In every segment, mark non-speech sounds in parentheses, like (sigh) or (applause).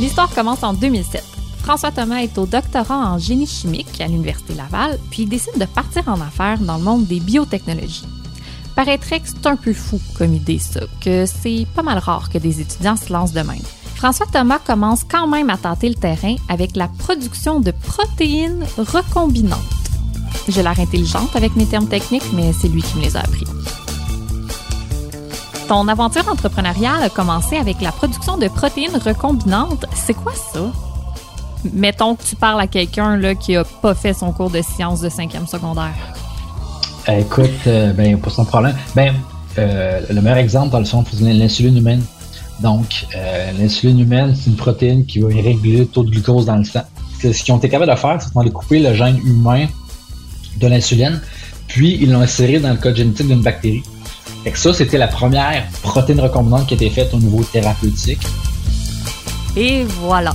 L'histoire commence en 2007. François Thomas est au doctorat en génie chimique à l'Université Laval, puis décide de partir en affaires dans le monde des biotechnologies. Paraîtrait que c'est un peu fou comme idée, ça, que c'est pas mal rare que des étudiants se lancent de même. François Thomas commence quand même à tenter le terrain avec la production de protéines recombinantes. J'ai l'air intelligente avec mes termes techniques, mais c'est lui qui me les a appris. Ton aventure entrepreneuriale a commencé avec la production de protéines recombinantes. C'est quoi ça? Mettons que tu parles à quelqu'un qui a pas fait son cours de sciences de cinquième secondaire. écoute, euh, ben, pas son problème. Ben, euh, le meilleur exemple, dans le fond, c'est l'insuline humaine. Donc, euh, l'insuline humaine, c'est une protéine qui va réguler le taux de glucose dans le sang. Ce qu'ils ont été capables de faire, c'est qu'ils ont le gène humain de l'insuline, puis ils l'ont inséré dans le code génétique d'une bactérie. Et ça, c'était la première protéine recombinante qui a été faite au niveau thérapeutique. Et voilà.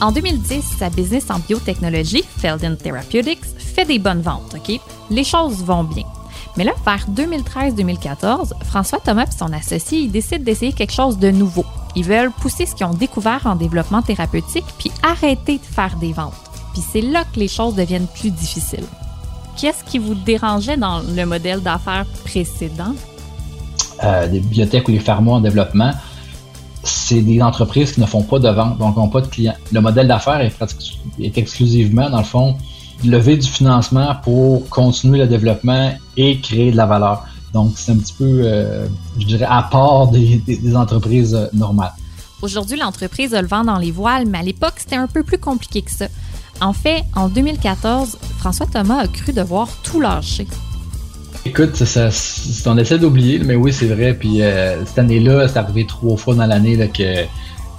En 2010, sa business en biotechnologie, Feldin Therapeutics, fait des bonnes ventes, OK? Les choses vont bien. Mais là, vers 2013-2014, François Thomas et son associé ils décident d'essayer quelque chose de nouveau. Ils veulent pousser ce qu'ils ont découvert en développement thérapeutique puis arrêter de faire des ventes. Puis c'est là que les choses deviennent plus difficiles. Qu'est-ce qui vous dérangeait dans le modèle d'affaires précédent? Euh, des bibliothèques ou les pharma en développement, c'est des entreprises qui ne font pas de vente, donc n'ont pas de clients. Le modèle d'affaires est, est, exclusivement, dans le fond, lever du financement pour continuer le développement et créer de la valeur. Donc, c'est un petit peu, euh, je dirais, à part des, entreprises euh, normales. Aujourd'hui, l'entreprise a le vent dans les voiles, mais à l'époque, c'était un peu plus compliqué que ça. En fait, en 2014, François Thomas a cru devoir tout lâcher. Écoute, ça, on essaie d'oublier, mais oui, c'est vrai. Puis euh, cette année-là, c'est arrivé trois fois dans l'année que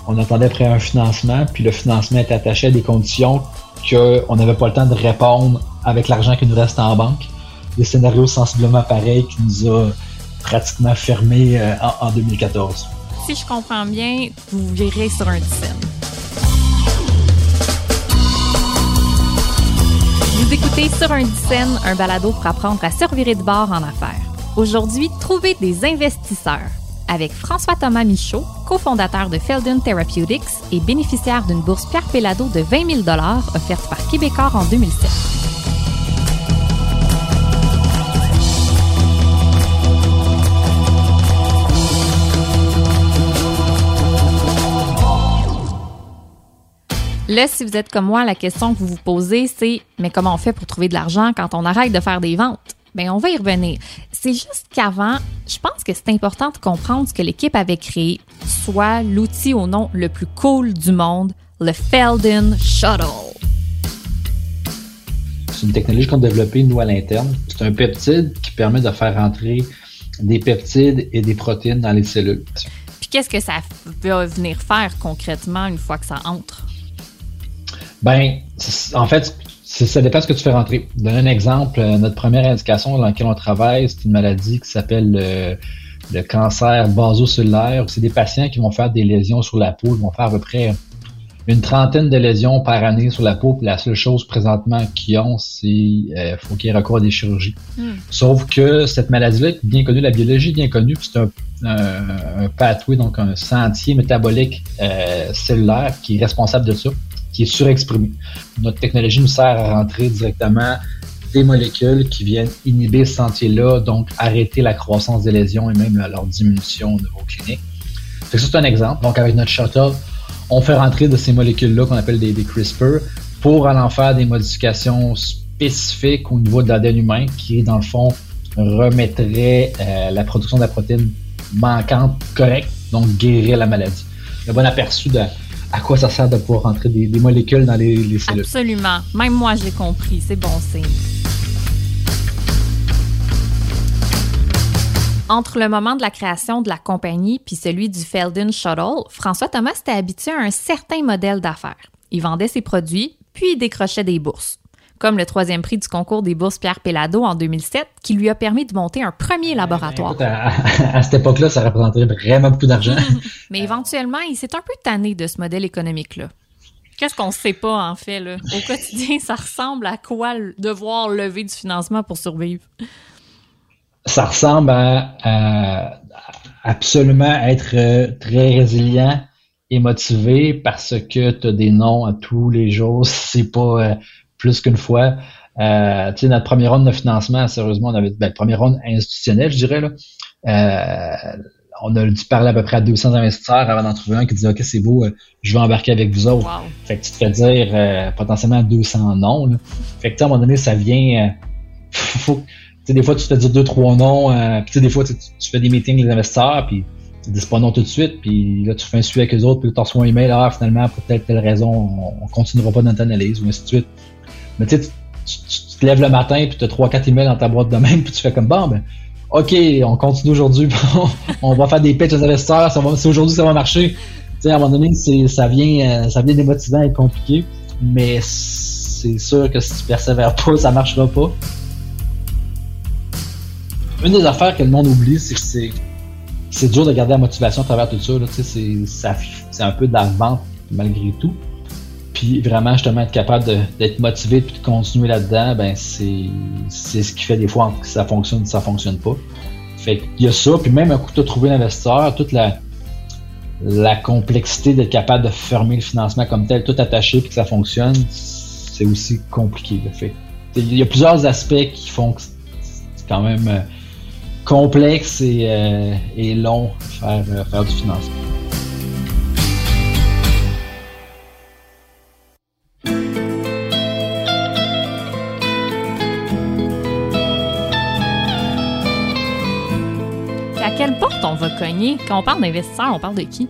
on attendait après un financement, puis le financement était attaché à des conditions qu'on n'avait pas le temps de répondre avec l'argent qui nous reste en banque. Des scénarios sensiblement pareils qui nous a pratiquement fermés euh, en, 2014. Si je comprends bien, vous virez sur un dizaine. Vous écoutez Sur un dizaine, un balado pour apprendre à servir de bord en affaires. Aujourd'hui, trouvez des investisseurs avec François Thomas Michaud, cofondateur de Felden Therapeutics et bénéficiaire d'une bourse Pierre Pellado de 20 000 offerte par Québecor en 2007. Là, si vous êtes comme moi, la question que vous vous posez, c'est mais comment on fait pour trouver de l'argent quand on arrête de faire des ventes? Bien, on va y revenir. C'est juste qu'avant, je pense que c'est important de comprendre ce que l'équipe avait créé, soit l'outil au nom le plus cool du monde, le Felden Shuttle. C'est une technologie qu'on a développée, nous, à l'interne. C'est un peptide qui permet de faire entrer des peptides et des protéines dans les cellules. Puis qu'est-ce que ça va venir faire concrètement une fois que ça entre? Ben, en fait, ça dépend de ce que tu fais rentrer. Donner un exemple, euh, notre première indication dans laquelle on travaille, c'est une maladie qui s'appelle le, cancer basocellulaire. C'est des patients qui vont faire des lésions sur la peau. Ils vont faire à peu près une trentaine de lésions par année sur la peau. Puis la seule chose présentement qu'ils ont, c'est euh, faut qu'ils aient recours à des chirurgies. Hmm. Sauf que cette maladie-là est bien connue, la biologie est bien connue, c'est un, un, pathway, donc un sentier métabolique euh, cellulaire qui est responsable de ça qui est surexprimé. Notre technologie nous sert à rentrer directement des molécules qui viennent inhiber ce sentier-là, donc arrêter la croissance des lésions et même leur diminution au niveau clinique. ça, c'est un exemple. Donc, avec notre shuttle, on fait rentrer de ces molécules-là qu'on appelle des, CRISPR pour aller en faire des modifications spécifiques au niveau de l'ADN humain qui, dans le fond, remettrait euh, la production de la protéine manquante correcte, donc guérirait la maladie. Le bon aperçu de, à quoi ça sert de pouvoir rentrer des, molécules dans les, cellules? Absolument. Même moi, j'ai compris. C'est bon signe. Entre le moment de la création de la compagnie puis celui du Felden Shuttle, François Thomas s'était habitué à un certain modèle d'affaires. Il vendait ses produits, puis il décrochait des bourses comme le troisième prix du concours des bourses Pierre Pellado en 2007, qui lui a permis de monter un premier laboratoire. à, cette époque-là, ça représentait vraiment beaucoup d'argent. (laughs) Mais éventuellement, il s'est un peu tanné de ce modèle économique-là. Qu'est-ce qu'on ne sait pas, en fait, là? Au quotidien, ça ressemble à quoi devoir lever du financement pour survivre? Ça ressemble à, absolument être euh, très résilient est motivé parce que tu as des noms à tous les jours, c'est pas euh, plus qu'une fois. Euh, tu sais, notre première ronde de financement, sérieusement, on avait ben, première ronde institutionnelle, je dirais. Là. Euh, on a dû parler à peu près à 200 investisseurs avant d'en trouver un qui disait OK, c'est beau, je vais embarquer avec vous autres. Fait que tu te fais dire potentiellement 200 noms. Là. Fait que à un moment donné, ça vient. (laughs) faut, sais, des fois, tu te dis deux, trois noms, euh, puis des fois, tu, fais des meetings avec les investisseurs, puis tu dis pas non tout de suite, puis là, tu fais un suivi avec les autres, puis tu reçois un email, ah, finalement, pour telle, telle raison, on, continuera pas dans ta analyse, ou ainsi de suite. Mais tu sais, tu te lèves le matin, puis tu as trois, quatre emails dans ta boîte de même, puis tu fais comme, bon, ben, OK, on continue aujourd'hui, (laughs) on va faire des pitches aux investisseurs, ça va, si aujourd'hui ça va marcher. Tu à un moment donné, ça vient, euh, ça vient démotivant et compliqué, mais c'est sûr que si tu persévères (laughs) pas, ça marchera pas une des affaires que le monde oublie, c'est que c'est, c'est dur de garder la motivation à travers tout ça. Là, c'est, ça, c'est un peu de la vente malgré tout. Puis vraiment, justement, être capable d'être motivé et de continuer là-dedans, ben c'est, c'est ce qui fait des fois que ça fonctionne ou ça fonctionne pas. Fait qu'il y a ça, puis même un coup de trouver l'investisseur, toute la, la complexité d'être capable de fermer le financement comme tel, tout attaché puis que ça fonctionne, c'est aussi compliqué. Fait. Il y a plusieurs aspects qui font que c'est quand même euh, complexe et, euh, et long faire, euh, faire du financement. Quelle porte on va cogner? Quand on parle d'investisseurs, on parle de qui?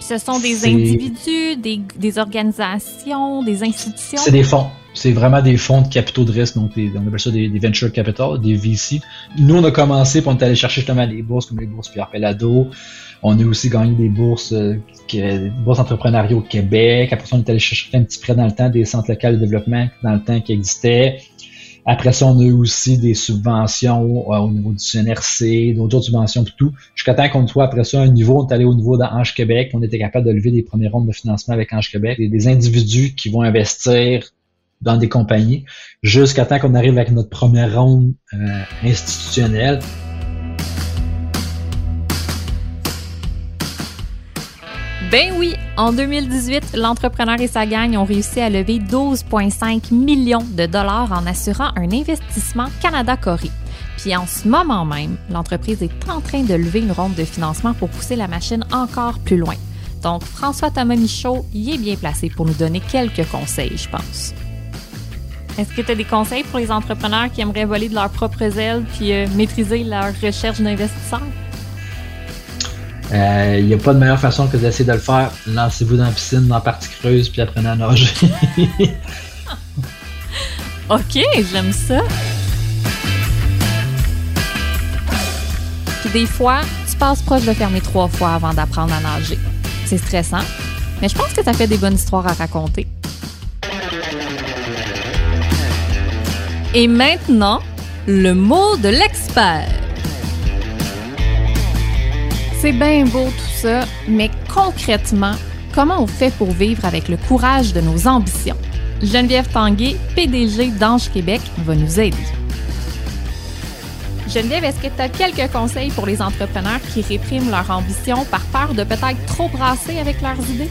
ce sont des individus, des, des, organisations, des institutions? C'est des fonds c'est vraiment des fonds de capitaux de risque, donc on appelle ça des, venture capital, des VC. Nous, on a commencé, pour on est allé chercher justement des bourses comme les bourses Pierre Pelado. On a aussi gagné des bourses, euh, des bourses entrepreneuriales au Québec. Après ça, on est allé chercher un petit prêt dans le temps des centres locaux de développement dans le temps qui existaient. Après ça, on a eu aussi des subventions euh, au niveau du CNRC, d'autres subventions et tout. Jusqu'à temps qu'on soit après ça un niveau, on est allé au niveau d'Ange Québec. On était capable de lever des premières rondes de financement avec Ange Québec. Des, des individus qui vont investir dans des compagnies, jusqu'à temps qu'on arrive avec notre première ronde euh, institutionnelle. Ben oui, en 2018, l'entrepreneur et sa gang ont réussi à lever 12,5 millions de dollars en assurant un investissement Canada-Corée. Puis en ce moment même, l'entreprise est en train de lever une ronde de financement pour pousser la machine encore plus loin. Donc François Thomas Michaud y est bien placé pour nous donner quelques conseils, je pense. Est-ce que tu as des conseils pour les entrepreneurs qui aimeraient voler de leurs propres ailes puis euh, maîtriser leur recherche d'investisseurs? Il euh, n'y a pas de meilleure façon que d'essayer de le faire. Lancez-vous dans la piscine, dans la partie creuse, puis apprenez à nager. (laughs) ok, j'aime ça. Puis des fois, tu passes proche de fermer trois fois avant d'apprendre à nager. C'est stressant, mais je pense que ça fait des bonnes histoires à raconter. Et maintenant, le mot de l'expert. C'est bien beau tout ça, mais concrètement, comment on fait pour vivre avec le courage de nos ambitions? Geneviève Tanguay, PDG d'Ange Québec, va nous aider. Geneviève, est-ce que tu as quelques conseils pour les entrepreneurs qui répriment leur ambition par peur de peut-être trop brasser avec leurs idées?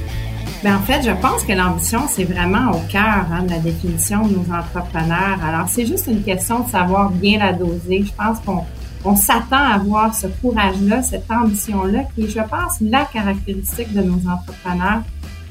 Bien, en fait, je pense que l'ambition, c'est vraiment au cœur hein, de la définition de nos entrepreneurs. Alors, c'est juste une question de savoir bien la doser. Je pense qu'on on s'attend à avoir ce courage-là, cette ambition-là, qui est, je pense, la caractéristique de nos entrepreneurs.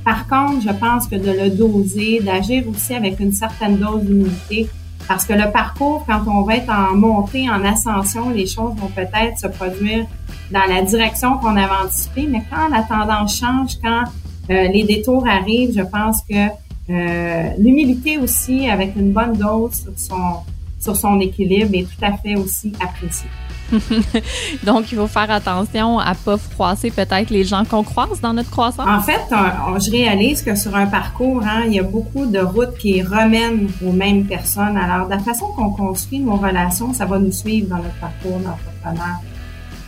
Par contre, je pense que de le doser, d'agir aussi avec une certaine dose d'humilité, parce que le parcours, quand on va être en montée, en ascension, les choses vont peut-être se produire dans la direction qu'on avait anticipée, mais quand la tendance change, quand euh, les détours arrivent, je pense que euh, l'humilité aussi, avec une bonne dose sur son, sur son équilibre, est tout à fait aussi appréciée. (laughs) Donc, il faut faire attention à pas froisser peut-être les gens qu'on croise dans notre croissance. En fait, je réalise que sur un parcours, hein, il y a beaucoup de routes qui remènent aux mêmes personnes. Alors, de la façon qu'on construit nos relations, ça va nous suivre dans notre parcours d'entrepreneur.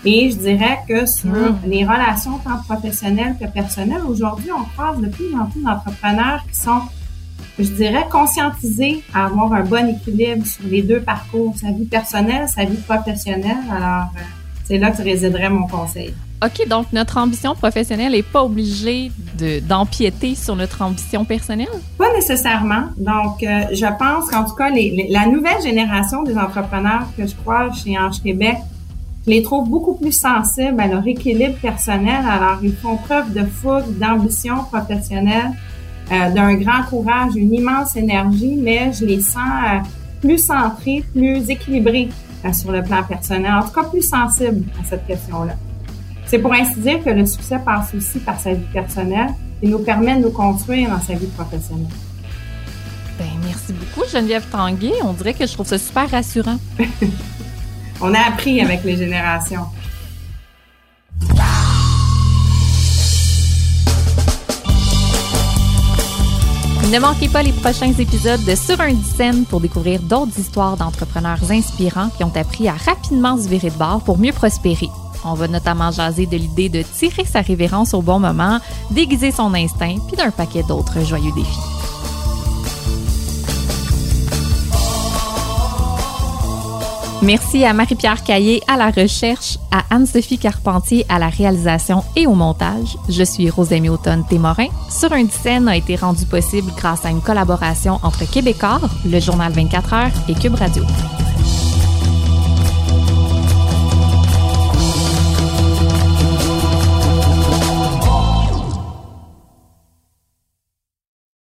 Et je dirais que sur mm. les relations tant professionnelles que personnelles, aujourd'hui, on croise de plus en plus d'entrepreneurs qui sont, je dirais, conscientisés à avoir un bon équilibre sur les deux parcours, sa vie personnelle, sa vie professionnelle. Alors, euh, c'est là que résiderait mon conseil. OK, donc notre ambition professionnelle n'est pas obligée d'empiéter sur notre ambition personnelle? Pas nécessairement. Donc, euh, je pense qu'en tout cas, les, la nouvelle génération des entrepreneurs que je crois chez Ange Québec, je les trouve beaucoup plus sensibles à leur équilibre personnel. Alors, ils font preuve de fougue, d'ambition professionnelle, euh, d'un grand courage, une immense énergie, mais je les sens euh, plus centrés, plus équilibrés sur le plan personnel, en tout cas plus sensibles à cette question-là. C'est pour ainsi dire que le succès passe aussi par sa vie personnelle et nous permet de nous construire dans sa vie professionnelle. Ben, merci beaucoup, Geneviève Tanguay. On dirait que je trouve ça super rassurant. (laughs) On a appris avec les générations. Ne manquez pas les prochains épisodes de Sur un pour découvrir d'autres histoires d'entrepreneurs inspirants qui ont appris à rapidement se virer de bord pour mieux prospérer. On va notamment jaser de l'idée de tirer sa révérence au bon moment, déguiser son instinct, puis d'un paquet d'autres joyeux défis. Merci à Marie-Pierre Caillé à la recherche, à Anne-Sophie Carpentier à la réalisation et au montage. Je suis Rosemie Automne Témorin. Sur un scène a été rendu possible grâce à une collaboration entre Québecor, le journal 24 heures et Cube Radio.